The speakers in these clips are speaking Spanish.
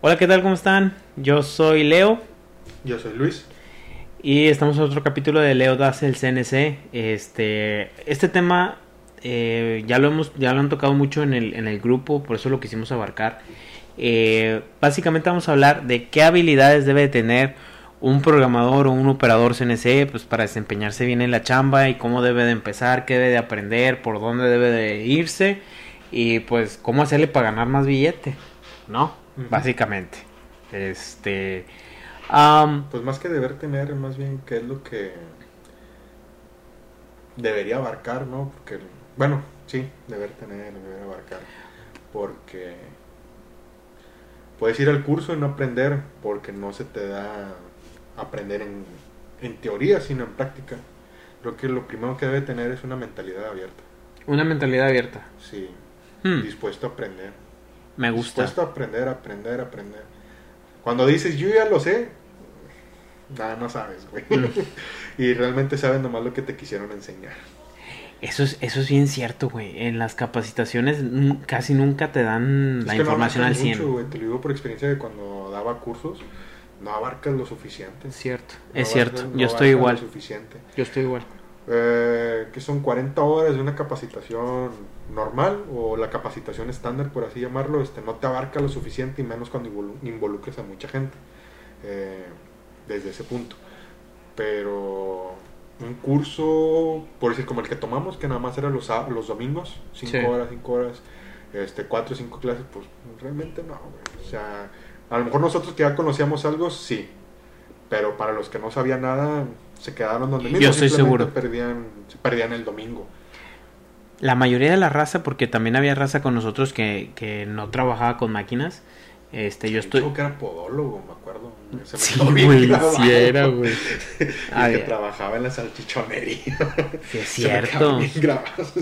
Hola, ¿qué tal? ¿Cómo están? Yo soy Leo Yo soy Luis. y estamos en otro capítulo de Leo Das el CNC. Este, este tema eh, ya lo hemos, ya lo han tocado mucho en el, en el grupo, por eso lo quisimos abarcar. Eh, básicamente vamos a hablar de qué habilidades debe tener un programador o un operador CNC pues para desempeñarse bien en la chamba y cómo debe de empezar, qué debe de aprender, por dónde debe de irse y pues cómo hacerle para ganar más billete, ¿no? Básicamente. Este Pues más que deber tener, más bien qué es lo que debería abarcar, ¿no? Porque, bueno, sí, deber tener, deber abarcar. Porque puedes ir al curso y no aprender porque no se te da aprender en, en teoría, sino en práctica. Creo que lo primero que debe tener es una mentalidad abierta. una mentalidad abierta. Sí, Hmm, dispuesto a aprender. Me gusta. Dispuesto a aprender, aprender, aprender. Cuando dices, yo ya lo sé, nada, no sabes, güey. Mm. y realmente sabes nomás lo que te quisieron enseñar. Eso es, eso es bien cierto, güey. En las capacitaciones casi nunca te dan Es la que no información al abarcas 100. mucho, güey. Te lo digo por experiencia de cuando daba cursos, no abarcas lo suficiente. Es cierto, No es abarcas- cierto. no Yo estoy igual. Lo suficiente. Yo estoy igual. Eh, que son 40 horas de una capacitación normal o la capacitación estándar, por así llamarlo, este, no te abarca lo suficiente y menos cuando involu- involucres a mucha gente eh, desde ese punto. Pero un curso, por decir, como el que tomamos, que nada más era los, los domingos, 5 Sí. horas, 5 horas, este, 4 o 5 clases, pues realmente no, güey. O sea, a lo mejor nosotros que ya conocíamos algo, sí. Pero para los que no sabían nada, se quedaron donde Yo mismo. estoy simplemente seguro. Perdían, se perdían el domingo. La mayoría de la raza, porque también había raza con nosotros que, que no trabajaba con máquinas. Este, yo estoy. chavo que era podólogo, me acuerdo. Se me Sí, güey, sí era, güey. Y Ah, que trabajaba en la salchichonería. Sí, es cierto.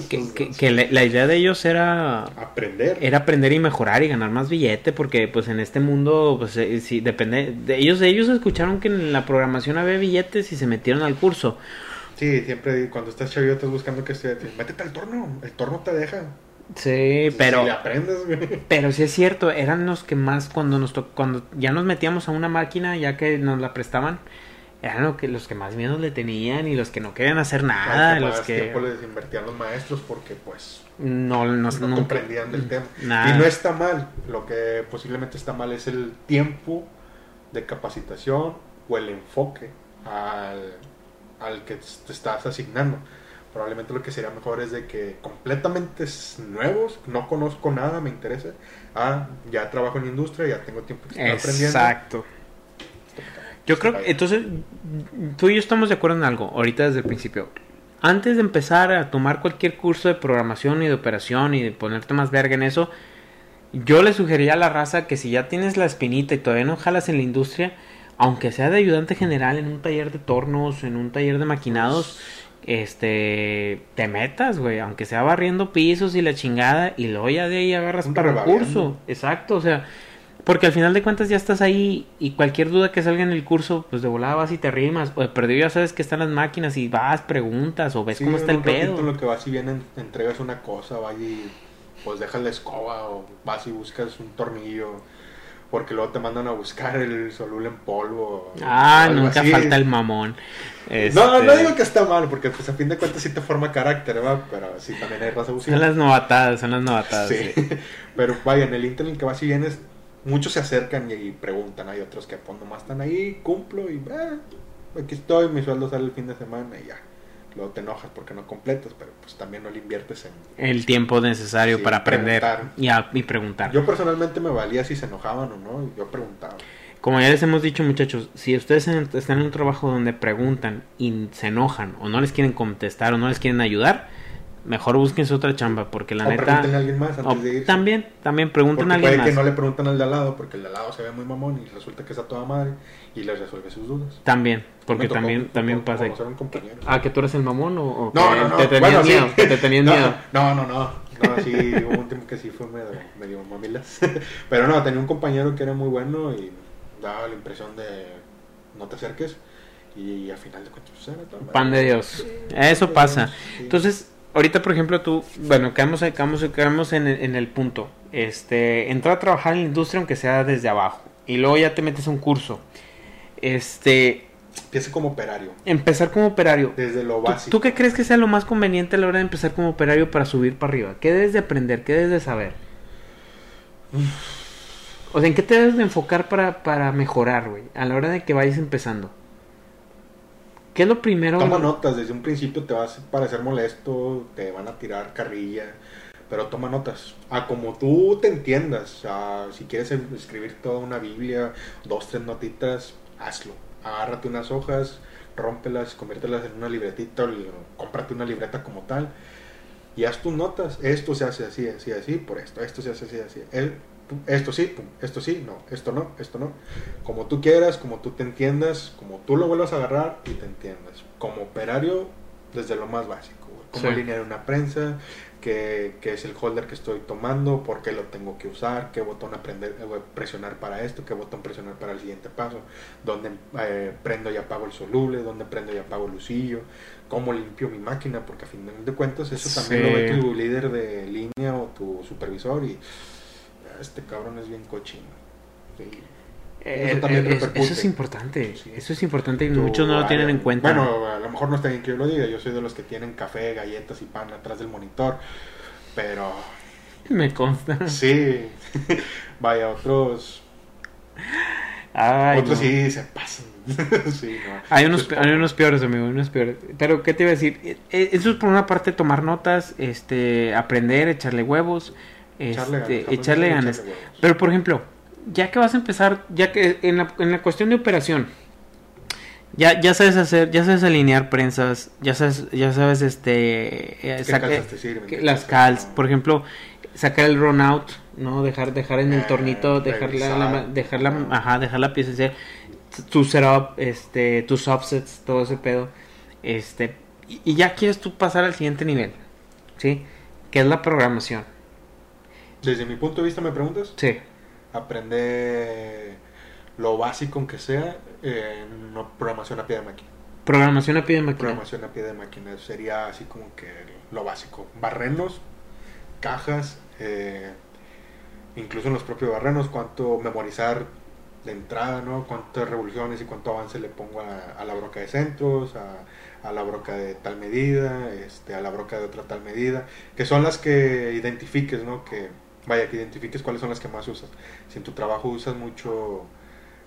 Que, que- dos. que la, la idea de ellos era Aprender. era aprender y mejorar y ganar más billete porque pues en este mundo pues eh, sí depende de ellos ellos escucharon que en la programación había billetes y se metieron al curso Sí, siempre cuando estás chavito estás buscando que estudiar. Métete al torno. El torno te deja. Sí pero Si le aprendes, güey. pero sí es cierto eran los que más cuando nos to- cuando ya nos metíamos a una máquina ya que nos la prestaban eran lo que, los que más miedo le tenían y los que no querían hacer nada que los que tiempo les invertían los maestros porque pues no, no, no nunca- comprendían del tema. Nada. Y no está mal. Lo que posiblemente está mal es el tiempo de capacitación o el enfoque al, al que te estás asignando. Probablemente lo que sería mejor es de que completamente nuevos, no conozco nada, me interesa. Ah, ya trabajo en industria, ya tengo tiempo que estoy aprendiendo. Exacto. Yo creo que entonces tú y yo estamos de acuerdo en algo, ahorita desde el principio. Antes de empezar a tomar cualquier curso de programación y de operación y de ponerte más verga en eso, yo le sugeriría a la raza que si ya tienes la espinita y todavía no jalas en la industria, aunque sea de ayudante general en un taller de tornos, en un taller de maquinados, este, te metas, güey, aunque sea barriendo pisos y la chingada, y luego ya de ahí agarras Un para el curso. Exacto, o sea, porque al final de cuentas ya estás ahí y cualquier duda que salga en el curso, pues de volada vas y te rimas. O de perdido ya sabes que están las máquinas y vas, preguntas o ves Sí, cómo está el pedo. lo que vas y bien entregas una cosa, vas y pues dejas la escoba o vas y buscas un tornillo porque luego te mandan a buscar el solul en polvo. Ah, nunca así. falta el mamón. No, Este, no digo que está mal, porque pues a fin de cuentas sí te forma carácter, ¿verdad? Pero sí también hay raza Son abusiva. las novatadas, son las novatadas. Sí. sí. Pero vaya, en el Inter en el que vas y vienes, muchos se acercan y, y preguntan. Hay otros que pues nomás están ahí, cumplo y eh, aquí estoy, mi sueldo sale el fin de semana y ya. Luego te enojas porque no completas, pero pues también no le inviertes en... El tiempo necesario Sí, para aprender preguntar. y, a- y preguntar. Yo personalmente me valía si se enojaban o no, y yo preguntaba. Como ya les hemos dicho, muchachos, si ustedes están en un trabajo donde preguntan y se enojan o no les quieren contestar o no les quieren ayudar, mejor búsquense otra chamba porque la o neta... pregúntenle a alguien más o antes de irse. también, también pregunten Porque a alguien puede más. que no le preguntan al de al lado, porque el de al lado se ve muy mamón y resulta que está toda madre y les resuelve sus dudas. También, porque tocó- también, también pasa. conocer a un compañero. Ah, que tú eres el mamón o, o No, que no, no. te tenías bueno, sí. miedo, que te tenías no, miedo. No, no, no. No, sí, hubo un tiempo que sí fue medio, medio mamilas. Pero no, tenía un compañero que era muy bueno y daba la impresión de no te acerques. Y al final de cuentas, pues Pan de Dios. Eso pasa. Sí. Entonces, ahorita, por ejemplo, tú, bueno, quedamos, quedamos, quedamos en, el, en el punto. Este, entrar a trabajar en la industria, aunque sea desde abajo. Y luego ya te metes a un curso. Este. Empieza como operario. Empezar como operario. Desde lo básico. ¿Tú, qué crees que sea lo más conveniente a la hora de empezar como operario para subir para arriba? ¿Qué debes de aprender? ¿Qué debes de saber? O sea, ¿en qué te debes de enfocar para, para mejorar, güey? A la hora de que vayas empezando. ¿Qué es lo primero? Toma notas, desde un principio te vas a parecer molesto, te van a tirar carrilla, pero toma notas. A como tú te entiendas, si quieres escribir toda una Biblia, dos, tres notitas, hazlo. Agárrate unas hojas, rómpelas, conviértelas en una libretita, o cómprate una libreta como tal y haz tus notas. Esto se hace así, así, así, por esto. Esto se hace así, así. El, esto sí, esto sí, no, esto no, esto no. Como tú quieras, como tú te entiendas, como tú lo vuelvas a agarrar y te entiendas. Como operario, desde lo más básico, Cómo alinear una prensa, qué, qué, es el holder que estoy tomando, por qué lo tengo que usar, qué botón aprender, eh, presionar para esto, qué botón presionar para el siguiente paso, dónde eh, prendo y apago el soluble, dónde prendo y apago el lucillo, cómo limpio mi máquina, porque a fin de cuentas eso también lo ve tu líder de línea o tu supervisor y este cabrón es bien cochino. Eh, eso, también eh, eso es importante, eso es importante y muchos no lo tienen en cuenta. Bueno, a lo mejor no está bien que yo lo diga, yo soy de los que tienen café, galletas y pan atrás del monitor, pero... Me consta. Sí, vaya, otros... otros sí se pasan. sí, hay, unos, hay unos peores, amigo, unos peores. Pero, ¿qué te iba a decir? E, eso es por una parte tomar notas, este, aprender, echarle huevos este, echarle ganas. Pero por ejemplo, ya que vas a empezar, ya que en la, en la cuestión de operación, ya, ya sabes hacer, ya sabes alinear prensas, ya sabes, ya sabes este eh, las por ejemplo, sacar el run out, no dejar, dejar en el eh, tornito, dejar la, dejar la, ajá, dejar la pieza tu setup, este, tus offsets, todo ese pedo, este, y, y ya quieres tú pasar al siguiente nivel, ¿sí? Que es la programación desde mi punto de vista, ¿me preguntas? Sí. Aprender lo básico, aunque sea, en programación a pie de máquina. Programación a pie de máquina. Programación a pie de máquina sería así como que lo básico. Barrenos, cajas, eh, incluso en los propios barrenos, cuánto memorizar de entrada, ¿no? Cuántas revoluciones y cuánto avance le pongo a, la broca de centros, a, a, la broca de tal medida, este, a la broca de otra tal medida, que son las que identifiques, ¿no? Que vaya, que identifiques cuáles son las que más usas. Si en tu trabajo usas mucho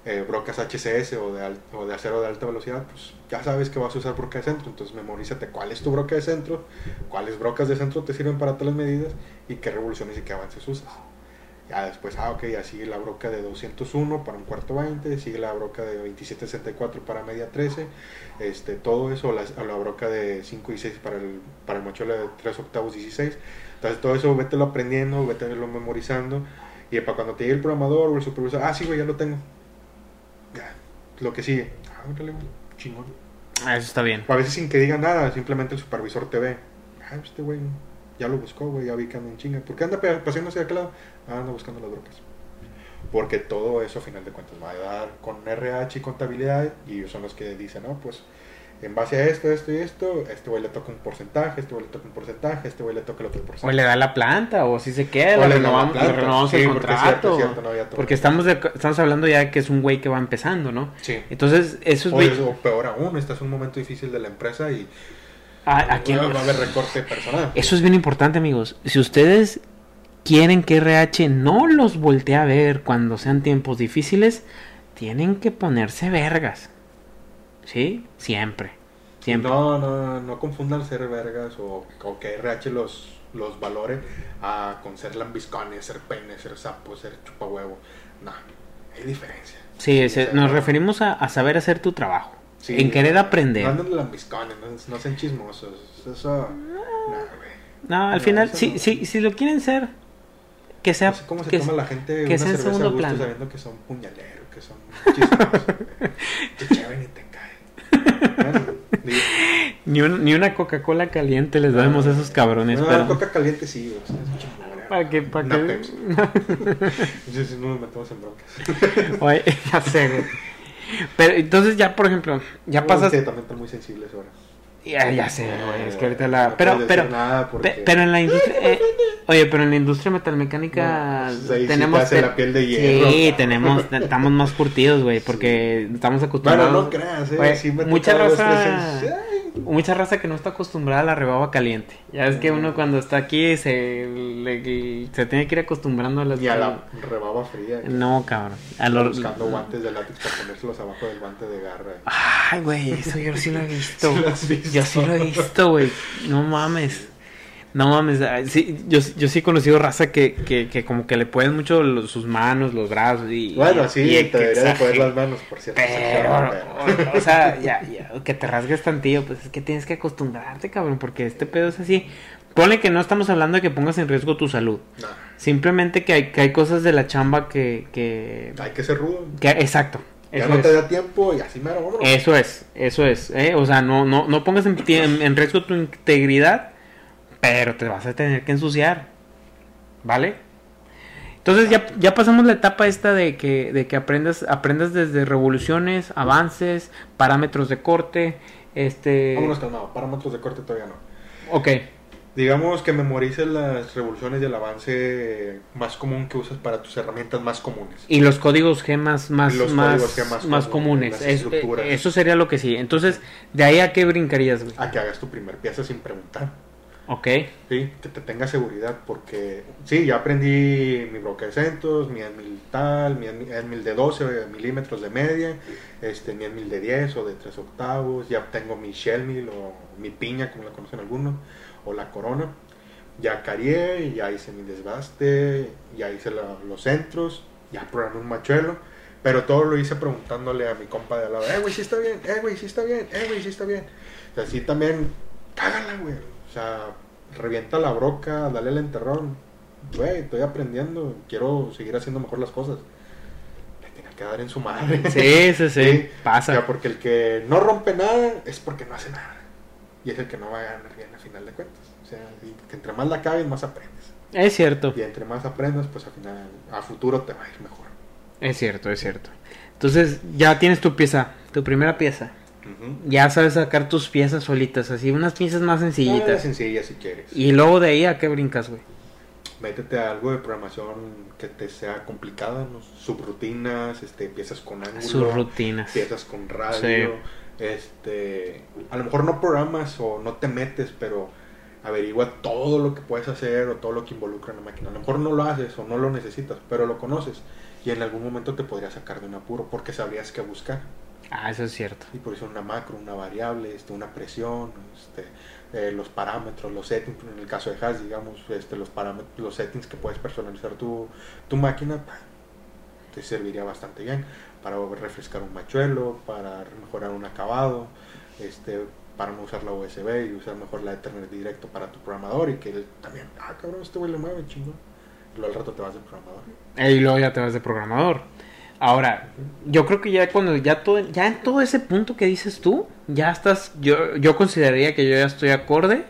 eh, brocas HCS o de, o de acero de alta velocidad, pues ya sabes que vas a usar broca de centro. Entonces memorízate cuál es tu broca de centro, cuáles brocas de centro te sirven para tales medidas y qué revoluciones y qué avances usas. Ya después, ah, ok, ya sigue la broca de 201 para un cuarto 20, sigue la broca de 2764 para media 13, este, todo eso, la, la broca de 5 y 6 para el, para el mochuelo de 3 octavos 16 entonces todo eso vételo aprendiendo, vételo memorizando. Y para cuando te llegue el programador o el supervisor, ah, sí, güey, ya lo tengo. Ya, lo que sigue. Ah, órale, chingón. Ah, eso está bien. a veces sin que diga nada, simplemente el supervisor te ve. Ah, este güey ya lo buscó, güey, ya vi que anda en chinga. ¿Por qué anda paseándose de aquel lado? Ah, anda buscando las brocas. Porque todo eso, a final de cuentas, va a dar con RH y contabilidad. Y ellos son los que dicen, no, pues en base a esto, esto y esto, este güey le toca un porcentaje, este güey le toca un porcentaje, este güey le toca el otro porcentaje. O le da la planta, o si se queda, le renovamos, le renovamos el contrato. Porque, estamos, estamos hablando ya que es un güey que va empezando, ¿no? Sí. Entonces, eso es... O, peor aún, este es un momento difícil de la empresa y... aquí va a haber recorte personal. Eso es bien importante, amigos. Si ustedes quieren que RH no los voltee a ver cuando sean tiempos difíciles, tienen que ponerse vergas. ¿Sí? Siempre. Siempre. No, no, no confundan ser vergas o, que RH los, los valore a, con ser lambiscones, ser pene, ser sapo, ser chupahuevo. No, hay diferencia. Sí, nos referimos a, saber hacer tu trabajo. en querer aprender. No anden lambiscones, no, sean chismosos. Eso. No, no al final, si, si, si lo quieren ser, que sea. No sé cómo se toma la gente que una sea cerveza a gusto sabiendo que son puñaleros, que son chismosos. que chévere ni, ni una Coca-Cola caliente les damos a esos cabrones. No, pero... Coca caliente sí, ¿Para qué? ¿Para qué? si no nos metemos en broncas. Oye, ya sé, Pero entonces ya, por ejemplo, ya pasas... también están muy sensibles ahora. Ya, ya sé, güey, es que ahorita la... pero, pero, pero en la industria... Eh, oye, pero en la industria metalmecánica pues tenemos... la piel de hierro. Sí, tenemos, estamos más curtidos, güey, porque estamos acostumbrados... Bueno, no creas, eh, sí mucha raza mucha raza que no está acostumbrada a la rebaba caliente. Ya es que uno cuando está aquí se, se tiene que ir acostumbrando a las... Y a la rebaba fría. No, cabrón. A. Buscando guantes de látex para ponérselos abajo del guante de garra. Ay, güey, eso yo sí lo he visto. Yo sí lo he visto, güey. No mames. No mames, sí, yo, yo sí he conocido raza que, que, que como que le pueden mucho sus manos, los brazos y... Bueno, sí, te debería de poner las manos, por cierto. Pero, o, sea, ya, ya, que te rasgues tantillo, pues es que tienes que acostumbrarte, cabrón, porque este pedo es así. Ponle que no estamos hablando de que pongas en riesgo tu salud. No. Simplemente que hay, que hay cosas de la chamba que... que hay que ser rudo. Que, exacto. Ya no te da tiempo y así mero, vámonos. Eso es, eso es. ¿eh? O sea, no, no, no pongas en, en riesgo tu integridad pero te vas a tener que ensuciar. ¿Vale? Entonces ya, ya pasamos la etapa esta de que, de que aprendas, aprendas desde revoluciones, avances, parámetros de corte. Este... Vámonos calmado, parámetros de corte todavía no. Ok. Digamos que memorices las revoluciones y el avance más común que usas para tus herramientas más comunes. Y los códigos G más, más, más, comunes. eso sería lo que sí. Entonces, ¿de ahí a qué brincarías, güey? A que hagas tu primer pieza sin preguntar. Ok. Sí, que te tenga seguridad, porque sí, ya aprendí mi de centros, mi mil tal, mi mil de 12 milímetros de media, este, mi mil de 10 o de 3 octavos, ya tengo mi shell mill o mi piña, como la conocen algunos, o la corona. Ya carié, ya hice mi desbaste, ya hice los centros, ya programé un machuelo, pero todo lo hice preguntándole a mi compa de al lado, eh, güey, sí está bien, eh, güey, sí está bien, eh, güey, sí está bien. O sea, sí también, cágala, güey o sea, revienta la broca, dale el enterrón. Güey, estoy aprendiendo, quiero seguir haciendo mejor las cosas. Le tiene que dar en su madre. Sí, sí, sí, pasa. O sea, porque el que no rompe nada es porque no hace nada. Y es el que no va a ganar bien a final de cuentas. O sea, que entre más la cabes, más aprendes. Es cierto. Y entre más aprendas, pues al final, a futuro te va a ir mejor. Es cierto, es cierto. Entonces, ya tienes tu pieza, tu primera pieza. Ya sabes sacar tus piezas solitas, así unas piezas más sencillitas. Ah, sencillas si quieres. Y luego de ahí a qué brincas, güey. Métete a algo de programación que te sea complicada, subrutinas, este, piezas con ángulo, subrutinas, piezas con radio, este, a lo mejor no programas o no te metes, pero averigua todo lo que puedes hacer o todo lo que involucra en la máquina. A lo mejor no lo haces o no lo necesitas, pero lo conoces y en algún momento te podría sacar de un apuro porque sabrías qué buscar. Ah, eso es cierto. Y por eso una macro, una variable, este, una presión, este, eh, los parámetros, los settings, en el caso de Hash, digamos, este, los parámetros, los settings que puedes personalizar tu, tu máquina, te serviría bastante bien para refrescar un machuelo, para mejorar un acabado, este, para no usar la USB y usar mejor la Ethernet directo para tu programador y que él también, ah, cabrón, este güey le mueve chingón. Y luego al rato te vas de programador. Y luego ya te vas de programador. Ahora, yo creo que ya cuando ya todo, ya en todo ese punto que dices tú, ya estás, yo, yo consideraría que yo ya estoy acorde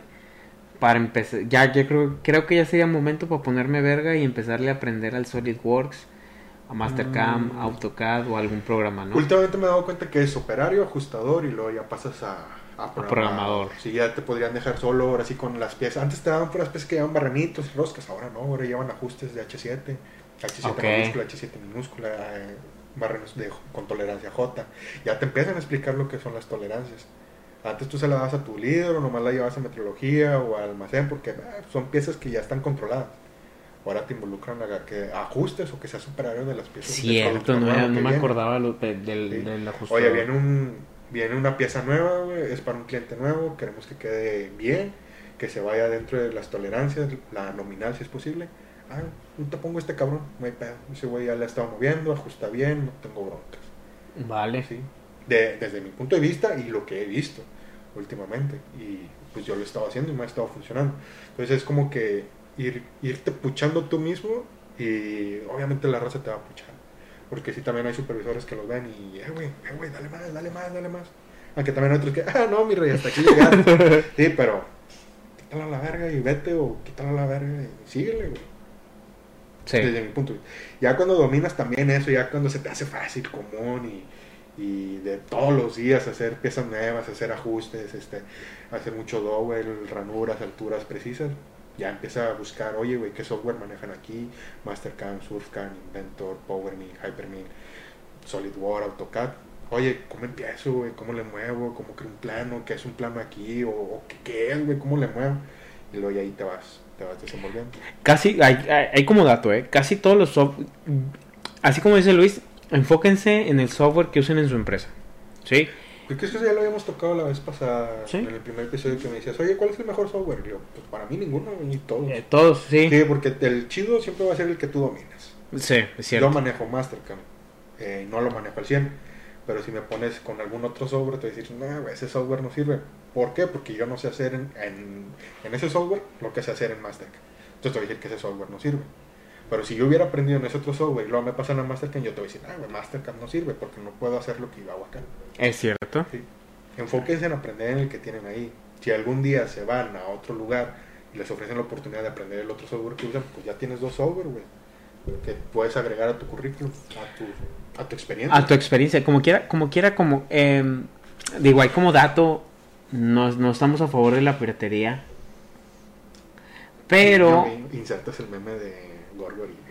para empezar, ya, yo creo, creo que ya sería momento para ponerme verga y empezarle a aprender al SolidWorks, a Mastercam, a mm. AutoCAD o algún programa, ¿no? Últimamente me he dado cuenta que es operario, ajustador y luego ya pasas a, a programador. Si ya te podrían dejar solo ahora sí con las piezas. Antes te daban las piezas que llevan barrenitos y roscas, ahora no, ahora llevan ajustes de H7. H7 minúscula, H7 minúscula, eh, barrenos de, con tolerancia J. Ya te empiezan a explicar lo que son las tolerancias. Antes tú se la das a tu líder o nomás la llevas a metrología o al almacén porque eh, son piezas que ya están controladas. Ahora te involucran a que ajustes o que seas superior de las piezas. Cierto, no, no me acordaba del, del. Oye, viene, un, viene una pieza nueva, es para un cliente nuevo, queremos que quede bien, que se vaya dentro de las tolerancias, la nominal si es posible ah, no te pongo este cabrón, no hay pedo. Ese güey ya le ha estado moviendo, ajusta bien, no tengo broncas. Vale. Sí. De, desde mi punto de vista y lo que he visto últimamente. Y pues yo lo he estado haciendo y me ha estado funcionando. Entonces es como que ir, irte puchando tú mismo y obviamente la raza te va a puchar. Porque sí también hay supervisores que los ven y, eh, güey, eh, güey, dale más, dale más, dale más. Aunque también hay otros que, ah, no, mi rey, hasta aquí llegaste. sí, pero quítala a la verga y vete o quítala a la verga y síguele, güey. Desde mi punto de vista. Ya cuando dominas también eso, ya cuando se te hace fácil, común y, y de todos los días hacer piezas nuevas, hacer ajustes, este, hacer mucho dowel, ranuras, alturas precisas, ya empieza a buscar, oye, güey, ¿qué software manejan aquí? Mastercam, Surfcan, Inventor, PowerMill, HyperMill, SolidWorks, AutoCAD. Oye, ¿cómo empiezo, güey? ¿Cómo le muevo? ¿Cómo creo un plano? ¿Qué es un plano aquí? ¿O, qué, qué, es, güey? ¿Cómo le muevo? Y luego ahí te vas, te vas desenvolviendo. Casi, hay, hay, como dato, ¿eh? Casi todos los software, así como dice Luis, enfóquense en el software que usen en su empresa. ¿Sí? Creo que eso ya lo habíamos tocado la vez pasada en el primer episodio que me decías, oye, ¿cuál es el mejor software? yo, pues para mí ninguno, ni todos. Eh, todos, sí. Sí, porque el chido siempre va a ser el que tú dominas. Sí, es cierto. Yo manejo Mastercam, eh, no lo manejo al 100, pero si me pones con algún otro software, te voy a decir, no, ese software no sirve. ¿Por qué? Porque yo no sé hacer en, en, en ese software lo que sé hacer en Mastercam. Entonces te voy a decir que ese software no sirve. Pero si yo hubiera aprendido en ese otro software y luego me pasan a Mastercam, yo te voy a decir, ah, Mastercam no sirve porque no puedo hacer lo que yo hago acá. Es cierto. Sí. Enfóquense en aprender en el que tienen ahí. Si algún día se van a otro lugar y les ofrecen la oportunidad de aprender el otro software que usan, pues ya tienes dos software, güey. Que puedes agregar a tu currículum, a tu, a tu experiencia. A tu experiencia, como quiera, como quiera, como... Eh, digo, hay como dato, no, no estamos a favor de la piratería. Pero... Insertas el meme de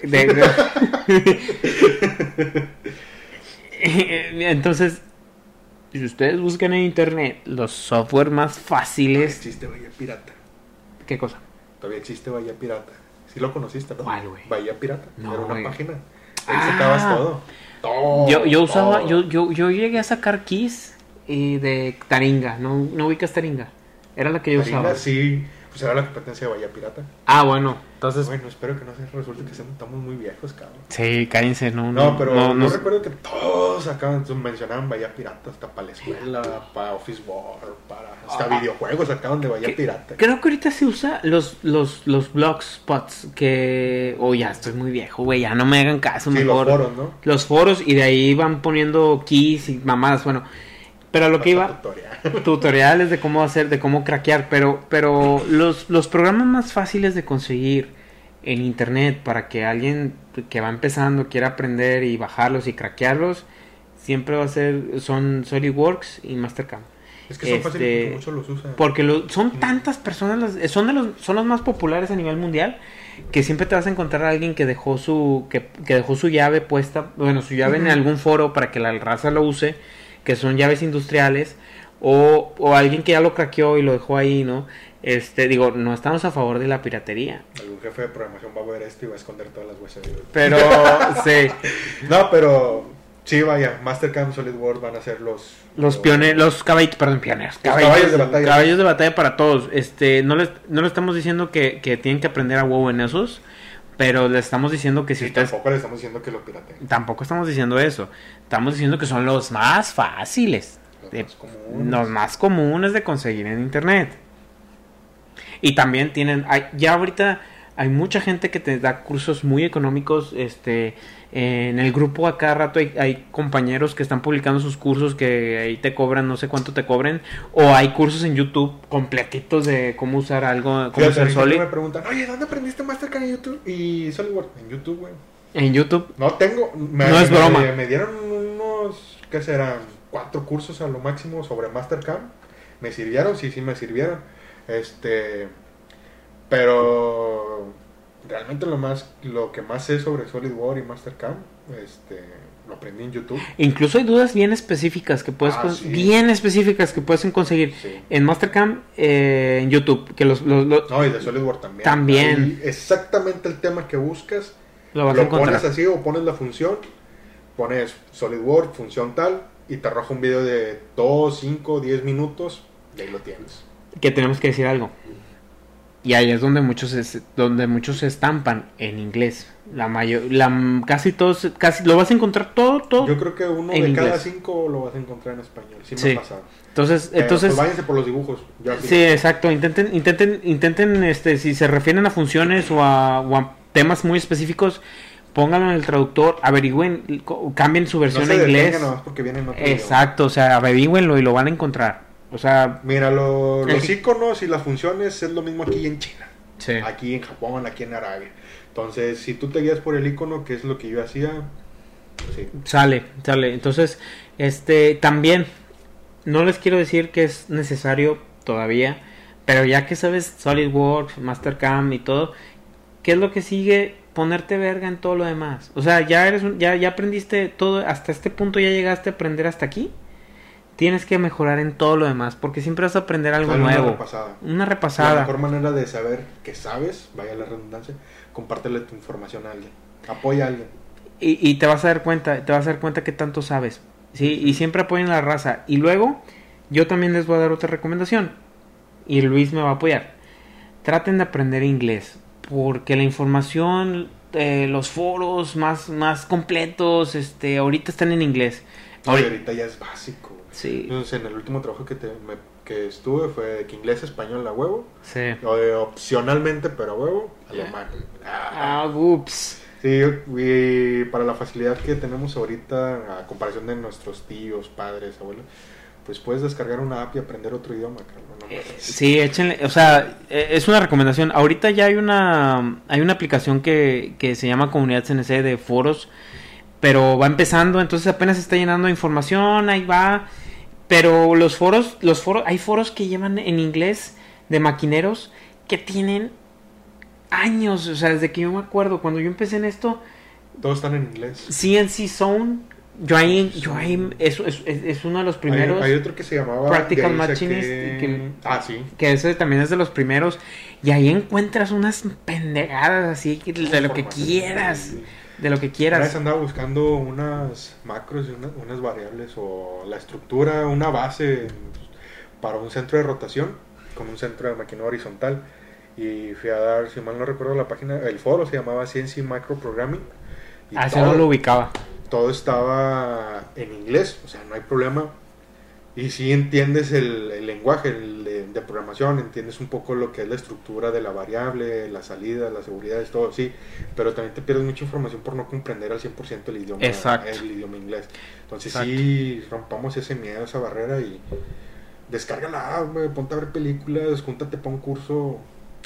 Entonces, si ustedes buscan en internet los software más fáciles. existe Bahía Pirata. ¿Qué cosa? Todavía existe Bahía Pirata. Sí lo conociste, ¿no? ¿Cuál, güey? Bahía Pirata. Era una página. Ahí ah. sacabas todo. Yo, yo usaba, yo, yo, yo llegué a sacar keys y de Taringa. ¿No, no ubicas Taringa? Era la que yo Taringa, usaba. Sí, pues era la competencia de Bahía Pirata. Ah, bueno. Entonces, bueno, espero que no se resulte que estamos muy viejos, cabrón. Sí, cállense, no. No, pero no, no, recuerdo que todos acaban, mencionaban Bahía Pirata, hasta para la escuela, para Office World, para hasta ah. videojuegos acaban de Bahía Pirata. Creo que ahorita se usa los, los, los spots que. Oh, ya estoy muy viejo, güey, ya no me hagan caso, sí, los foros, ¿no? Los foros y de ahí van poniendo keys y mamadas, bueno. Pero lo que iba. tutoriales de cómo hacer, de cómo craquear. Pero, pero los, los programas más fáciles de conseguir en internet para que alguien que va empezando quiera aprender y bajarlos y craquearlos, siempre va a ser, son SolidWorks y Mastercam. Es que son fáciles porque este, muchos los usan. Porque son tantas personas, son, de los, son los más populares a nivel mundial que siempre te vas a encontrar a alguien que dejó su que, que dejó su llave puesta, bueno, su llave en algún foro para que la raza lo use, que son llaves industriales o, o alguien que ya lo craqueó y lo dejó ahí, ¿no? Este, digo, no estamos a favor de la piratería. Algún jefe de programación va a ver esto y va a esconder todas las USB. Pero, sí. No, pero sí, vaya, Mastercam SolidWorks van a ser los... Los, pioneros, los caballitos, perdón, pioneros. Caballos, de batalla. Caballos de batalla para todos. Este, no les, no le estamos diciendo que, que tienen que aprender a WoW en esos, pero le estamos diciendo que si ustedes... Tampoco le estamos diciendo que lo pirateen. Tampoco estamos diciendo eso. Estamos diciendo que son los más fáciles. Los, más, comunes. los más comunes de conseguir en internet. Y también tienen, hay, ya ahorita hay mucha gente que te da cursos muy económicos, este, en el grupo a cada rato hay, compañeros que están publicando sus cursos que ahí te cobran, no sé cuánto te cobren, o hay cursos en YouTube completitos de cómo usar algo, cómo usar Solid. me preguntan, oye, ¿dónde aprendiste Mastercard en YouTube? Y SolidWorks, en YouTube, güey. En YouTube. No tengo, me, no es broma. Me, dieron unos, ¿qué serán? Cuatro cursos a lo máximo sobre Mastercard. ¿Me sirvieron? Sí, sí me sirvieron este, pero realmente lo más lo que más sé sobre SolidWorks y Mastercam, este, lo aprendí en YouTube. Incluso hay dudas bien específicas que puedes ah, bien específicas que puedes conseguir en Mastercam eh, en YouTube, que los, los, No, y de SolidWorks también. También. exactamente el tema que buscas lo, vas a pones así o pones la función, pones SolidWorks, función tal y te arroja un video de 2, 5, 10 minutos y ahí lo tienes que tenemos que decir algo. Y ahí es donde muchos donde muchos se estampan en inglés. La mayor, la casi todos, casi lo vas a encontrar todo, todo. Yo creo que uno de cada cinco lo vas a encontrar en español. Sí, me ha pasado. Entonces, entonces. Pues váyanse por los dibujos. sí, exacto. Intenten, intenten, intenten, este, si se refieren a funciones o a, temas muy específicos, pónganlo en el traductor, averigüen, cambien su versión en inglés. Exacto, o sea, averigüenlo y lo van a encontrar. O sea, mira, los iconos y las funciones es lo mismo aquí en China. Aquí en Japón, aquí en Arabia. Entonces, si tú te guías por el icono, que es lo que yo hacía, Sí. Sale, sale. Entonces, este, también, no les quiero decir que es necesario todavía, pero ya que sabes SolidWorks, Mastercam y todo, ¿qué es lo que sigue? Ponerte verga en todo lo demás. O sea, ya eres, un- ya, ya aprendiste todo, hasta este punto ya llegaste a aprender hasta aquí. Tienes que mejorar en todo lo demás, porque siempre vas a aprender algo Dale una nuevo. repasada. Una La repasada. mejor manera de saber que sabes, vaya la redundancia, compártele tu información a alguien. Apoya a alguien. Y, y te vas a dar cuenta, te vas a dar cuenta que tanto sabes. Sí, y siempre apoyen la raza. Y luego, yo también les voy a dar otra recomendación. Y Luis me va a apoyar. Traten de aprender inglés. Porque la información, eh, los foros más, más completos, este, ahorita están en inglés. Ahorita- ahorita ya es básico. Sí, Entonces, en el último trabajo que, te- me- que estuve fue que inglés, español a huevo. sí. O de opcionalmente, pero a huevo, alemán. Ah. Ah, ups. Sí, y para la facilidad que tenemos ahorita, a comparación de nuestros tíos, padres, abuelos, pues puedes descargar una app y aprender otro idioma, no Eh. Sí, échenle, o sea, eh, es una recomendación. Ahorita ya hay una hay una aplicación que, que se llama Comunidad CNC de foros, pero va empezando, entonces apenas está llenando de información, ahí va. Pero los foros, los foros, hay foros que llevan en inglés de maquineros que tienen años, o sea, desde que yo me acuerdo, cuando yo empecé en esto, Todos están en inglés. CNC Zone, yo ahí, yo ahí, es, es, es- uno de los primeros. Hay, hay otro que se llamaba Practical Machinist, que- Ah, sí. que ese también es de los primeros y ahí encuentras unas pendejadas así de lo que quieras de lo que Una vez quieras andaba buscando unas macros y una- unas variables o la estructura, una base para un centro de rotación con un centro de maquinaria horizontal. Y fui a dar, si mal no recuerdo la página, el foro se llamaba CNC Micro Programming. Y así todo, Ah, no lo ubicaba todo estaba en inglés, o sea, no hay problema. Y si entiendes el, el lenguaje el de, de programación, entiendes un poco lo que es la estructura de la variable, la salida, las seguridades, todo, sí. Pero también te pierdes mucha información por no comprender al 100% el idioma, Exacto. el idioma inglés. Entonces Exacto. sí, rompamos ese miedo, esa barrera y descarga la app, güey, ponte a ver películas, júntate para un curso,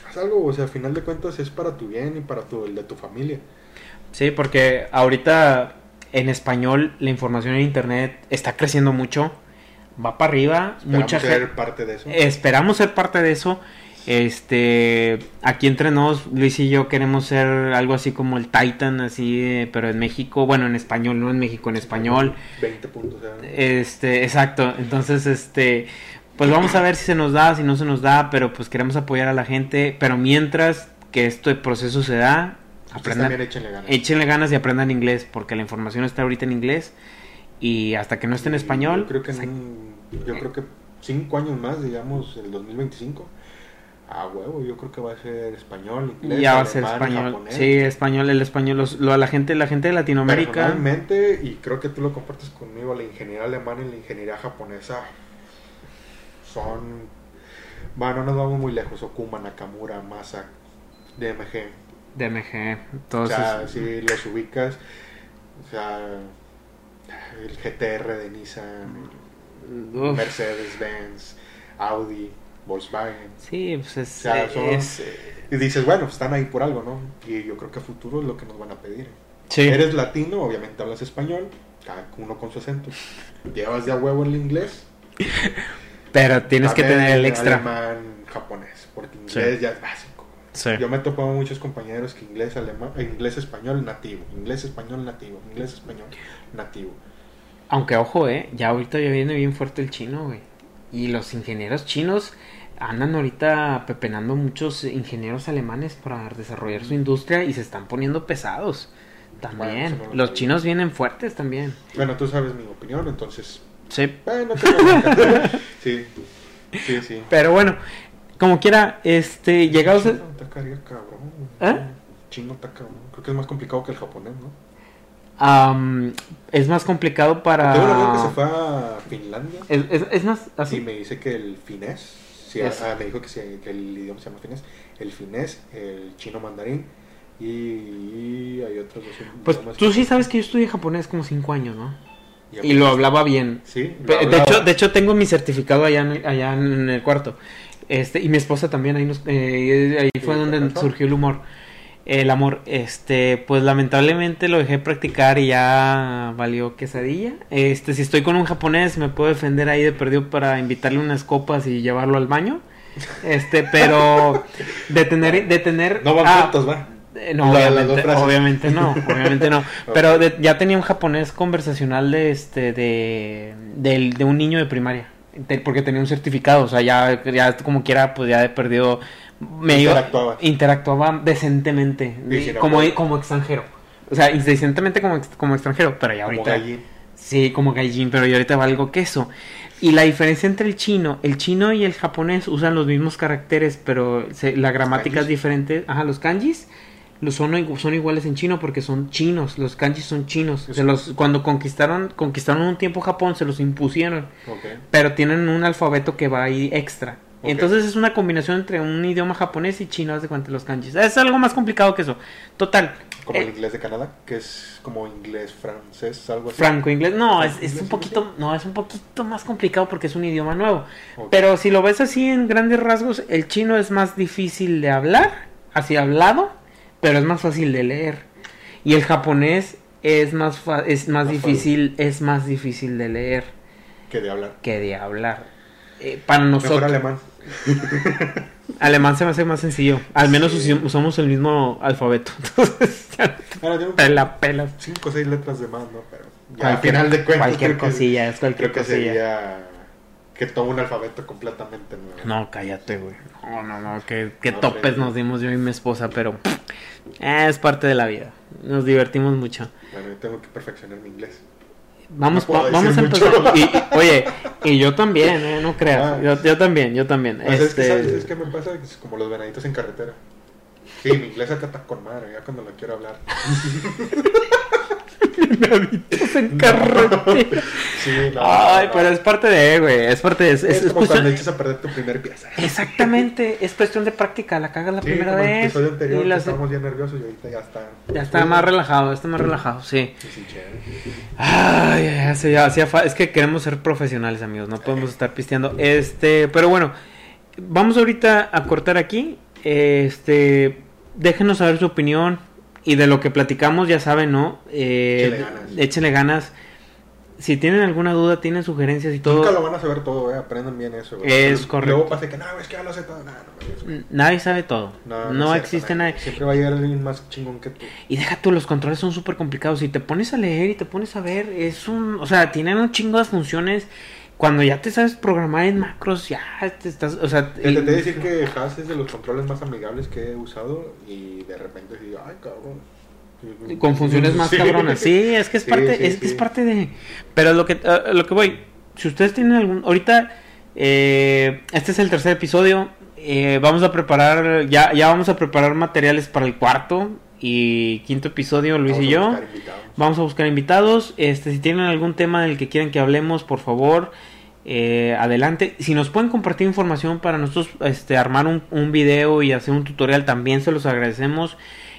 haz algo, o sea, al final de cuentas es para tu bien y para tu, el de tu familia. sí porque ahorita en español la información en internet está creciendo mucho va para arriba Esperamos mucha ser gente parte de eso. esperamos ser parte de eso este aquí entre nos Luis y yo queremos ser algo así como el Titan así pero en México bueno en español no en México en español 20 puntos. Este, exacto. Entonces, este, pues vamos a ver si se nos da, si no se nos da, pero pues queremos apoyar a la gente. Pero mientras que este proceso se da, aprendan, échenle ganas. échenle ganas y aprendan inglés, porque la información está ahorita en inglés y hasta que no esté en español, Yo creo que, en yo creo que cinco años más, digamos, el 2025. Ah, huevo, yo creo que va a ser español, inglés, ya va a ser español. japonés. Sí, español, el español, los- lo, a la gente, la gente de Latinoamérica. Personalmente, y creo que tú lo compartes conmigo, la ingeniería alemana y la ingeniería japonesa son... Bueno, no nos vamos muy lejos. Okuma, Nakamura, Masa, DMG. DMG, O todos sea, si los ubicas, o sea, el GTR de Nissan, Mercedes-Benz, Audi, Volkswagen. sí, pues es, O sea, son- es- Y dices, bueno, están ahí por algo, ¿no? Y yo creo que a futuro es lo que nos van a pedir. sí. Eres latino, obviamente hablas español, cada uno con su acento. Llevas de a huevo el inglés. pero tienes que tener el extra. Alemán, japonés, porque inglés ya es básico. Sí. Yo me he topado muchos compañeros que inglés, alemán, inglés, español, nativo. Inglés, español, nativo. Inglés, español, nativo. Aunque ojo, eh, ya ahorita ya viene bien fuerte el chino, güey. Y los ingenieros chinos andan ahorita pepenando muchos ingenieros alemanes para desarrollar su industria y se están poniendo pesados. También. los chinos vienen fuertes también. Bueno, tú sabes mi opinión, entonces. Sí. Bueno, te. Sí, sí, sí. Pero bueno, como quiera, este, llegados. Chino cabrón. ¿Eh? Chino está cabrón. Creo que es más complicado que el japonés, ¿no? am, es más complicado para... Tengo un amigo que se fue a Finlandia Es, es- es más y así. me dice que el finés, sí, ah, me dijo que, sí, que el idioma se llama finés, el finés, el chino mandarín y, y hay otros dos Pues tú sí sabes que yo estudié japonés como cinco años, ¿no? y Y lo hablaba bien. Sí, De hecho, de hecho tengo mi certificado allá en el, allá en el cuarto. Este, y mi esposa también, ahí, nos- eh, ahí fue donde surgió el humor. El amor, este, pues lamentablemente lo dejé practicar y ya valió quesadilla. Este, si estoy con un japonés, me puedo defender ahí de perdido para invitarle unas copas y llevarlo al baño. Este, pero de tener, de tener. No van ah, juntos, va. eh, No, La- las dos obviamente, frases. obviamente no, obviamente no. Pero de- ya tenía un japonés conversacional de este, de, de un niño de primaria. Porque tenía un certificado, o sea, ya, ya como quiera, pues ya he perdido. Me iba- Interactuaba. interactuaba decentemente, Sí, como, como extranjero. O sea, decentemente como, como extranjero, pero ya Como ahorita. gallín. Sí, como gaijin, pero yo ahorita valgo queso. Y la diferencia entre el chino, el chino y el japonés usan los mismos caracteres, pero se- la gramática es diferente. Ajá, los kanjis son, igu- son iguales en chino porque son chinos. Los kanjis son chinos. Se los, cuando conquistaron, conquistaron un tiempo Japón, se los impusieron. Pero tienen un alfabeto que va ahí extra. Entonces es una combinación entre un idioma japonés y chino, de cuenta los kanjis. Es algo más complicado que eso. Total. Como el eh, inglés de Canadá, que es como inglés francés, algo así. Franco inglés, no, es, es un poquito, no, es un poquito más complicado porque es un idioma nuevo. Pero si lo ves así en grandes rasgos, el chino es más difícil de hablar, así hablado, pero es más fácil de leer. Y el japonés es más fa- es más Más difícil, es más difícil de leer Que de hablar. que de hablar. Eh, para Mejor nosotros, alemán. alemán se me hace más sencillo. Al menos Sí. usamos el mismo alfabeto. Entonces, ya Bueno, tiene te la pelas. cinco o seis letras de más, ¿no? Pero ya al final de cuentas. cualquier que- cosilla, es cualquier Creo que cosilla. sería que toma un alfabeto completamente nuevo. No, cállate, güey. No, no, no, que, que No, topes nos dimos yo y mi esposa, pero eh, es parte de la vida. Nos divertimos mucho. Bueno, yo tengo que perfeccionar mi inglés. Vamos, No va- vamos a empezar. Y, y- oye, y yo también, eh, no creas. Ah. Yo, yo también, yo también. Pues es que, Este, ¿sabes? Es que me pasa es como los venaditos en carretera. Sí, mi inglés acá está con madre, ya cuando lo quiero hablar. En carretera. Sí, no, Ay, no, pero no. es parte de, güey. Es parte de. Es, Es, es como cuestión- cuando echas a perder tu primer pieza. Exactamente, es cuestión de práctica. La cagas la Sí, primera como el vez. episodio anterior y estábamos ya nerviosos y ahorita ya está. ya está más relajado, está más relajado, sí. Sí, sí, chévere. Ay, ya, se- ya fa- es que queremos ser profesionales, amigos, no podemos estar pisteando. Este, pero bueno, vamos ahorita a cortar aquí. Este, déjenos saber su opinión y de lo que platicamos, ya saben, ¿no? Eh, Échenle ganas. Si tienen alguna duda, tienen sugerencias y todo. Nunca lo van a saber todo, eh. aprendan bien eso. Es Luego correcto. pasa que no, es que ya lo sé todo. No. Nadie sabe todo. no, No, no es cierto, existe nadie. nadie. Siempre va a llegar alguien más chingón que tú. Y deja tú, los controles son súper complicados. Si te pones a leer y te pones a ver, es un. O sea, tienen un chingo de funciones. Cuando ya te sabes programar en macros, ya te estás. O sea, Te y- intenté decir que Haas es de los controles más amigables que he usado y de repente digo, ay, cabrón. con funciones más Sí. cabronas. Sí, es que es Sí, parte, sí, es que es parte de. Pero lo que, a lo que voy, si ustedes tienen algún, ahorita, eh, este es el tercer episodio. eh, vamos a preparar, ya, ya vamos a preparar materiales para el cuarto y quinto episodio, Luis Vamos y yo. Vamos a buscar invitados. Este, si tienen algún tema del que quieran que hablemos, por favor, eh, adelante. Si nos pueden compartir información para nosotros este, armar un, un video y hacer un tutorial, también se los agradecemos.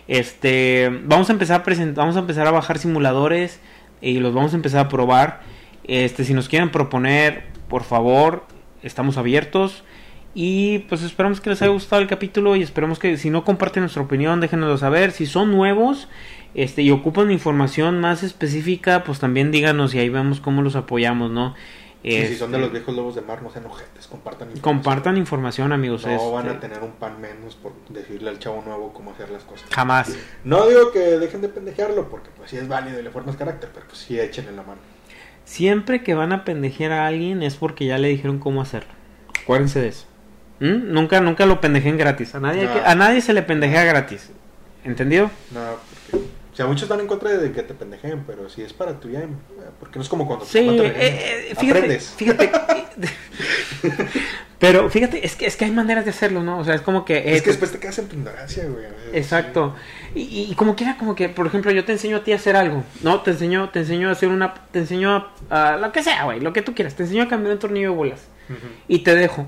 Este, vamos a empezar a presentar, vamos a empezar a bajar simuladores y los vamos a empezar a probar. Este, si nos quieren proponer, por favor, estamos abiertos. Y pues esperamos que les haya gustado el capítulo y esperamos que si no comparten nuestra opinión, déjenoslo saber. Si son nuevos este, y ocupan información más específica, pues también díganos y ahí vemos cómo los apoyamos, ¿no? Y si son de Este, los viejos lobos de mar, no sean ojetes, compartan información. Compartan información, amigos. No van a este, tener un pan menos por decirle al chavo nuevo cómo hacer las cosas. Jamás. No digo que dejen de pendejearlo, porque pues sí es válido y le formas carácter, pero pues sí échenle la mano. Siempre que van a pendejear a alguien es porque ya le dijeron cómo hacerlo. Acuérdense de eso. ¿Mm? Nunca, nunca lo pendejen gratis. A nadie, hay No. que- a nadie se le pendejea gratis. ¿Entendido? No, porque... O sea, muchos están en contra de que te pendejeen, pero si es para tu bien, eh, porque no es como cuando Sí, te eh, eh, fíjate, aprendes. fíjate. Pero fíjate, es que, es que hay maneras de hacerlo, ¿no? O sea, es como que... eh, es que después te quedas en tu ignorancia, güey. Exacto. Y, y- y como quiera, como que, por ejemplo, yo te enseño a ti a hacer algo, ¿no? Te enseño, te enseño a hacer una, te enseño a, a lo que sea, güey, lo que tú quieras. Te enseño a cambiar un tornillo de bolas y te dejo.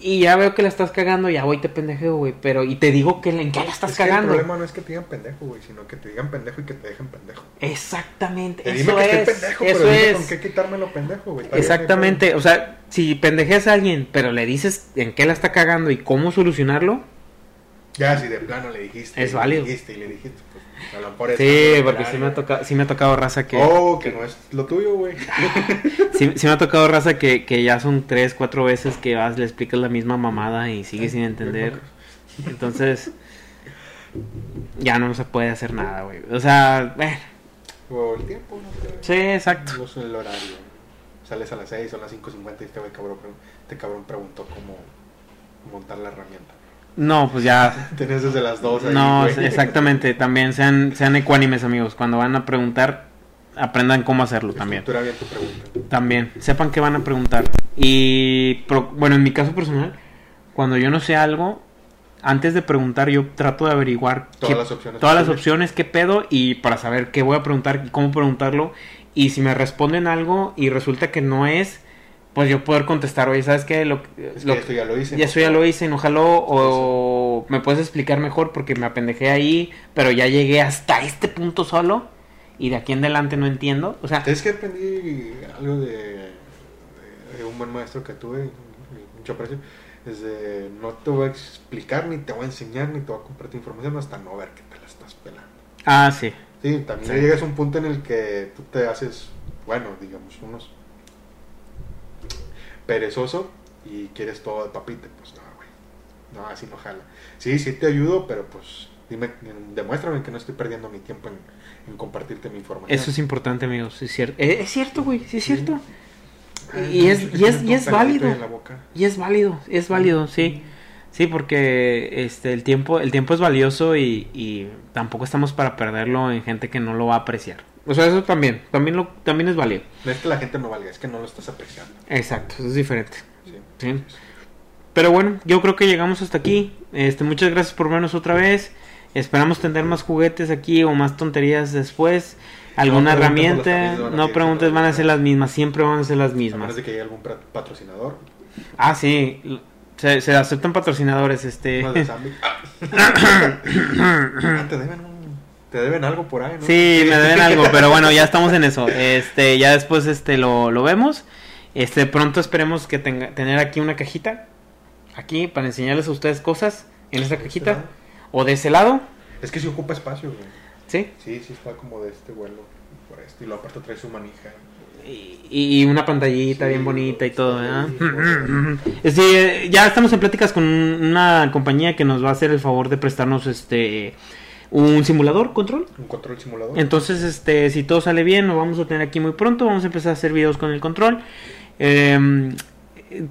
Y ya veo que la estás cagando, ya voy te pendejeo, güey, pero y te digo que en qué la estás Es que cagando. el problema no es que te digan pendejo, güey, sino que te digan pendejo y que te dejen pendejo. Exactamente, Te eso dime que es, estoy pendejo, eso pero dime es. con qué quitármelo pendejo, güey. Exactamente, o sea, si pendejeas a alguien, pero le dices en qué la está cagando y cómo solucionarlo, Ya, si de plano le dijiste. Es válido. Le dijiste y le dijiste, pues, a lo mejor Sí, porque sí me ha tocado, sí me ha tocado raza que... Oh, que no es lo tuyo, güey. Sí, sí me ha tocado raza que, que ya son tres, cuatro veces que vas, le explicas la misma mamada y sigue sin entender. Entonces, ya no se puede hacer nada, güey. O sea, bueno, O el tiempo, no sé. sí, exacto. No sé el horario. Sales a las 6, son las 5.50 y este cabrón, este cabrón preguntó cómo montar la herramienta. No, pues ya. Tenías desde las 2 ahí, No, güey. exactamente. También sean, sean ecuánimes, amigos. Cuando van a preguntar, aprendan cómo hacerlo también. Bien tu pregunta. También, sepan que van a preguntar. Y, bueno, en mi caso personal, cuando yo no sé algo, antes de preguntar, yo trato de averiguar Todas qué- las opciones todas las opciones, qué pedo, y para saber qué voy a preguntar y cómo preguntarlo. Y si me responden algo y resulta que no es, pues yo poder contestar, oye, ¿sabes qué? Lo, Es lo- que esto ya lo hice. ya eso ya lo hice y no jaló, o me puedes explicar mejor porque me apendejé ahí, pero ya llegué hasta este punto solo y de aquí en adelante no entiendo. O sea, Es que aprendí algo de, de un buen maestro que tuve, y mucho aprecio. Es de no te voy a explicar, ni te voy a enseñar, ni te voy a compartir información hasta no ver que te la estás pelando. ah, sí. Sí, también Sí. llegas a un punto en el que tú te haces, bueno, digamos, unos perezoso y quieres todo de papita, pues no, güey. No, así no jala. Sí, sí te ayudo, pero pues dime, demuéstrame que no estoy perdiendo mi tiempo en, en compartirte mi información. Eso es importante, amigos, es cierto. Eh, Es cierto, güey, sí es Sí. cierto. Ay, Y es, y es, y es válido. Y es válido, es válido, sí. Sí, porque este el tiempo, el tiempo es valioso y, y tampoco estamos para perderlo en gente que no lo va a apreciar. O sea, eso también, también lo, también es válido. No es que la gente no valga, es que no lo estás apreciando. Exacto, eso es diferente. Sí. Sí. Pero bueno, yo creo que llegamos hasta aquí. Este, muchas gracias por vernos otra vez. Esperamos tener más juguetes aquí o más tonterías después. Alguna No herramienta, a no preguntes, van a ser las mismas, siempre van a ser las A mismas. menos de que llegue algún patrocinador. Ah, sí, se, se aceptan patrocinadores, este. te deben algo por ahí, ¿no? Sí, me deben algo, pero bueno, ya estamos en eso. Este, ya después este lo, lo vemos. Este, pronto esperemos que tenga tener aquí una cajita aquí para enseñarles a ustedes cosas en esa cajita o de ese lado, Es que si ocupa espacio, güey. ¿sí? Sí, sí está como de este vuelo. Por este. Y luego aparte trae su manija. Y, y una pantallita Sí, bien bonita y todo, ¿verdad? sí. Sí, eh, ya estamos en pláticas con una compañía que nos va a hacer el favor de prestarnos este un simulador control. Un control simulador. Entonces, este, si todo sale bien, lo vamos a tener aquí muy pronto. Vamos a empezar a hacer videos con el control. Eh,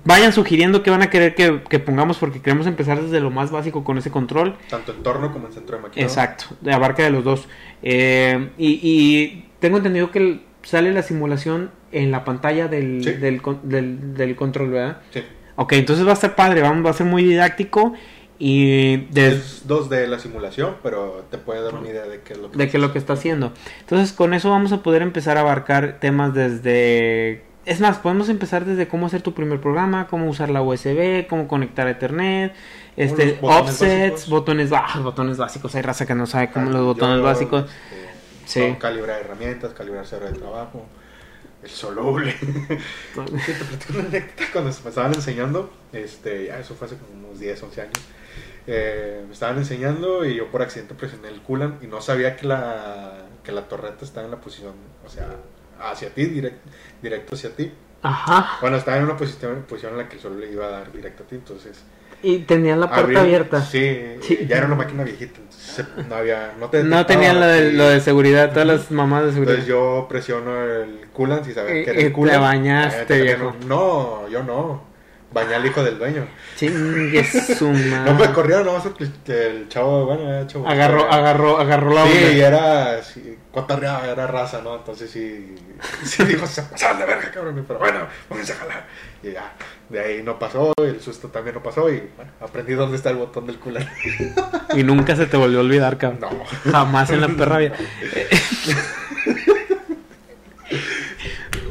vayan sugiriendo qué van a querer que, que pongamos porque queremos empezar desde lo más básico con ese control. Tanto en torno como en centro de máquina. Exacto, de abarca de los dos. Eh, y, y tengo entendido que el- sale la simulación en la pantalla del, Sí. del, con- del, del control, ¿verdad? Sí. Ok, entonces va a estar padre, va, va a ser muy didáctico y de, Es 2D la simulación, pero te puede dar una idea de qué es lo que de qué es lo que está haciendo. Entonces con eso vamos a poder empezar a abarcar temas desde... Es más, podemos empezar desde cómo hacer tu primer programa, cómo usar la USB, cómo conectar a Ethernet, este, los botones offsets, básicos. botones, ah, botones básicos. Hay raza que no sabe cómo los Yo, botones básicos. este, Sí. calibrar herramientas, calibrar cero de trabajo, el soluble. Sí, te platico una anécdota cuando me estaban enseñando, este, ya eso fue hace como unos 10, 11 años. Eh, me estaban enseñando y yo por accidente presioné el coolant y no sabía que la, que la torreta estaba en la posición, o sea, hacia ti, direct- directo hacia ti. Ajá. Bueno, estaba en una posición, posición en la que el sol le iba a dar directo a ti, entonces... Y tenía la puerta abrí- abierta. Sí, Sí. ya era una máquina viejita, entonces se- no había... No, te No detectaba tenía lo de, lo de seguridad, todas las mamás de seguridad. Entonces yo presiono el coolant y sabía Y- que era el te coolant. bañaste, te sabía, viejo. No, yo no. Bañé al hijo del dueño. Chingue su No me madre. corrieron, no, que el chavo, bueno, era chavo. Agarró, era- agarró, agarró la Sí, y era, sí, era raza, ¿no? Entonces sí, sí dijo, se pasaron de verga, cabrón. Pero bueno, vamos a jalar. Y ya, de ahí no pasó, y el susto también no pasó. Y bueno, aprendí dónde está el botón del coolant. Y nunca se te volvió a olvidar, cabrón. No. Jamás en la perra vida.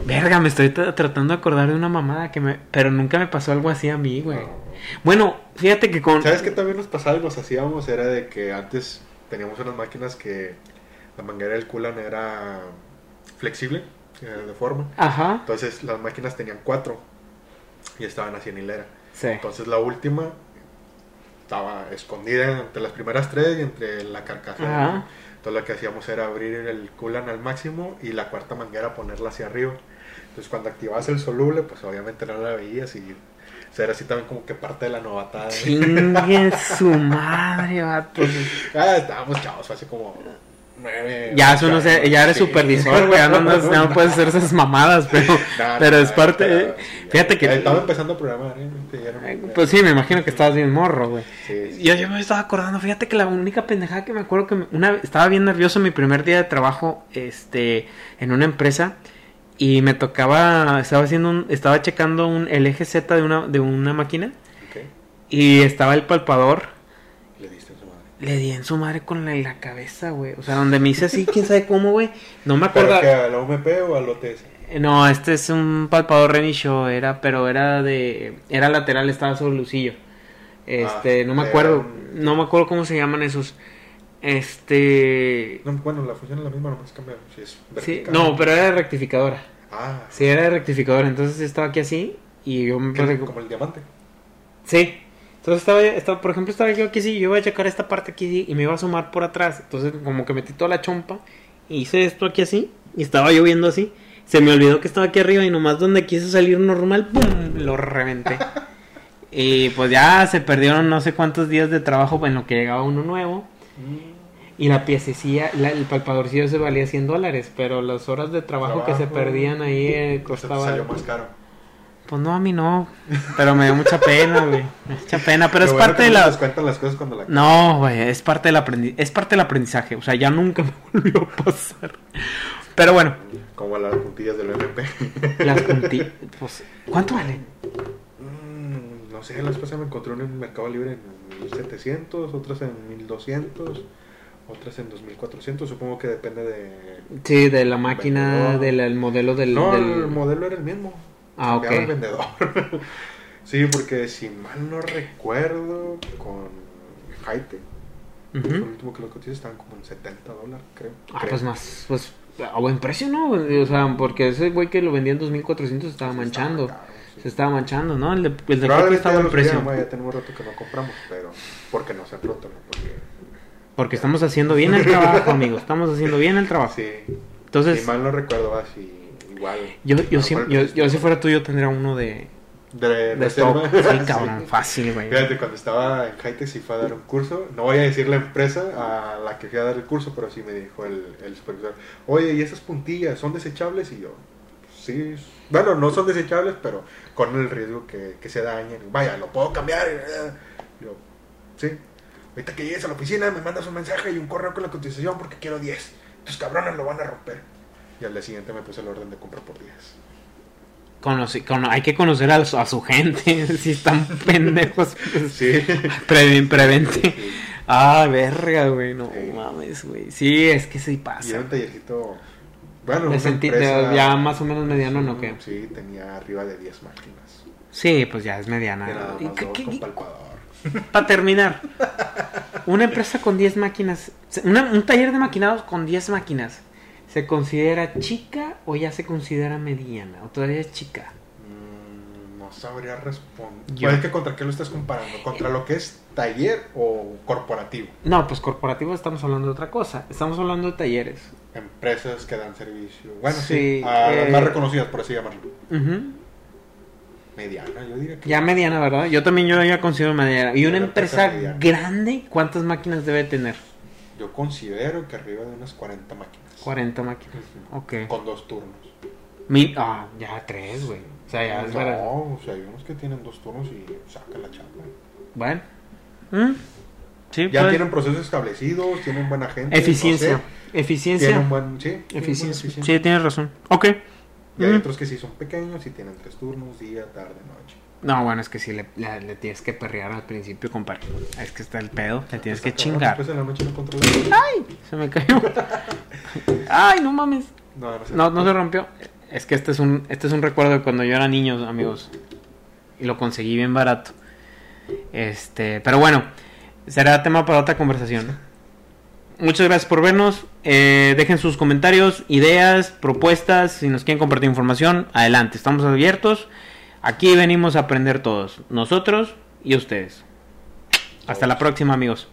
Verga, me estoy tra- tratando de acordar de una mamada que me... Pero nunca me pasó algo así a mí, güey. Bueno, fíjate que con... ¿Sabes qué también nos pasaba y nos hacíamos? Era de que antes teníamos unas máquinas que la manguera del coolant era flexible, eh, de forma. Ajá. Entonces las máquinas tenían cuatro y estaban así en hilera. Sí. Entonces la última estaba escondida entre las primeras tres y entre la carcasa. Ajá. Entonces lo que hacíamos era abrir el culan al máximo y la cuarta manguera ponerla hacia arriba. Entonces cuando activabas el soluble, pues obviamente no la veías y o sea, era así también como que parte de la novatada. Chingue su madre, vato. ah, estábamos chavos, fue hace como Ya, eso no sé, ya eres sí. supervisor, güey, ya no, no, ya no puedes hacer esas mamadas, pero, pero es parte, fíjate que, Estaba empezando a programar, ¿eh? Muy- pues sí, me imagino que estabas bien morro, güey. Sí, sí. Yo, yo me estaba acordando, fíjate que la única pendejada que me acuerdo que me- una estaba bien nervioso mi primer día de trabajo este en una empresa y me tocaba estaba haciendo un, estaba checando un el eje Z de una de una máquina y estaba el palpador Le diste en su madre. Le di en su madre con la, la cabeza, güey. O sea, donde me hice así, quién sabe cómo, güey. No me ¿Pero acuerdo. que a la UMP o al OTS? No, este es un palpador Renisho, era, pero era de, era lateral, estaba sobre lucillo. Este, Ah, no me acuerdo, un- no me acuerdo cómo se llaman esos. Este, No, bueno, la función es la misma, nomás cambia. Si es sí, no, pero era de rectificadora. Ah, Sí, era de rectificadora, entonces estaba aquí así y yo me como el diamante. Sí. Entonces estaba, estaba, por ejemplo, estaba yo aquí sí, yo iba a checar esta parte aquí sí, y me iba a sumar por atrás. Entonces como que metí toda la chompa y hice esto aquí así y estaba yo viendo así. Se me olvidó que estaba aquí arriba y nomás donde quise salir normal, ¡pum! Lo reventé. y pues ya se perdieron no sé cuántos días de trabajo en lo que llegaba uno nuevo. Y la piececilla, la- el palpadorcillo se valía 100 dólares, pero las horas de trabajo, que se perdían ahí eh, Eso te costaba... salió más caro. Pues no, a mí no. Pero me dio mucha pena, güey. Mucha pena, pero es bueno parte de la... nos cuentan las cosas cuando la No, güey, es parte del aprendi- es parte del aprendizaje, o sea, ya nunca me volvió a pasar. Pero bueno, Como las puntillas del MP. las punti- pues ¿cuánto vale? Mm, no sé, la vez pasada me encontré en Mercado Libre en 1700, otras en 1200, otras en 2400. Supongo que depende de. Sí, de la máquina, del el modelo del, no, del- el modelo era el mismo. Ah, ok. El vendedor. sí, porque si mal no recuerdo, con Haite, Ujú. el último que lo cotiza estaban como en 70 dólares, creo. Ah, Creo. pues más, pues a buen precio, ¿no? O sea, porque ese güey que lo vendía en 2400 estaba manchando. Estaba caro, sí. Se estaba manchando, ¿no? El de, el de lo precio. ya tenemos rato que no compramos, pero porque no se roto, ¿no? Porque, Porque estamos haciendo bien el trabajo, amigos. Estamos haciendo bien el trabajo. sí, Entonces, si mal no recuerdo, así igual. yo, yo, si, yo, yo si fuera tú, yo tendría uno de, de, de reserva. stock. Sí, cabrón, fácil, güey. Fíjate, cuando estaba en Hightech sí fue a dar un curso. No voy a decir la empresa a la que fui a dar el curso, pero sí me dijo el, el supervisor: Oye, ¿y esas puntillas son desechables? Y yo, sí. Bueno, no son desechables, pero con el riesgo que, que se dañen. Vaya, lo puedo cambiar. Y yo, sí. Ahorita que llegues a la oficina, me mandas un mensaje y un correo con la cotización porque quiero 10. Tus cabrones lo van a romper. Y al día siguiente me puse el orden de compra por 10. Conoce- cono- hay que conocer a, su- a su gente. si están pendejos, pues, Sí. pre- prevente. Sí. Ah, verga, güey. No Sí. mames, güey. Sí, es que sí Y era pasa. un tallercito. Bueno, una senti- empresa- ya más o menos mediano, ¿no? ¿Qué? Sí, tenía arriba de 10 máquinas. Sí, pues ya es mediana. nada ¿Y más qué- dos qué- con qué- palpador. Para terminar, una empresa con 10 máquinas, una- un taller de maquinados con 10 máquinas, ¿se considera chica o ya se considera mediana? ¿O todavía es chica? Mm, no sabría responder. Yo- es que contra qué lo estás comparando? ¿Contra lo que es taller o corporativo? No, pues corporativo estamos hablando de otra cosa. Estamos hablando de talleres. Empresas que dan servicio. Bueno, sí. Sí, a las eh, más reconocidas, por así llamarlo. Mediana, yo diría que. Ya mediana, ¿verdad? Yo también yo ya considero mediana. ¿Y una Una empresa grande cuántas máquinas debe tener? Yo considero que arriba de unas 40 máquinas. 40 máquinas. Ok. Con dos turnos. Mi- ah, ya tres, güey. O sea, ya es verdad. no, o sea, hay unos que tienen dos turnos y sacan la chamba. Bueno. Mm. Sí, Ya pues, tienen procesos establecidos, tienen buena gente. Eficiencia. no sé, Eficiencia. tienen buen, sí, tienen buena Eficiencia. eficiencia. Sí, tienes razón. Ok. Y hay Mm. otros que sí son pequeños y tienen tres turnos, día, tarde, noche. No, bueno, es que sí le, le- le tienes que perrear al principio, compadre. Es que está el pedo, le tienes que chingar. Después en la noche no controlas. Se me cayó. Ay, no mames. No, no, sé. No, no se rompió. Es que este es un, este es un recuerdo de cuando yo era niño, amigos. Y lo conseguí bien barato. Este, pero bueno, será tema para otra conversación. Muchas gracias por vernos. Eh, dejen sus comentarios, ideas, propuestas. Si nos quieren compartir información, adelante. Estamos abiertos. Aquí venimos a aprender todos. Nosotros y ustedes. Hasta la próxima, amigos.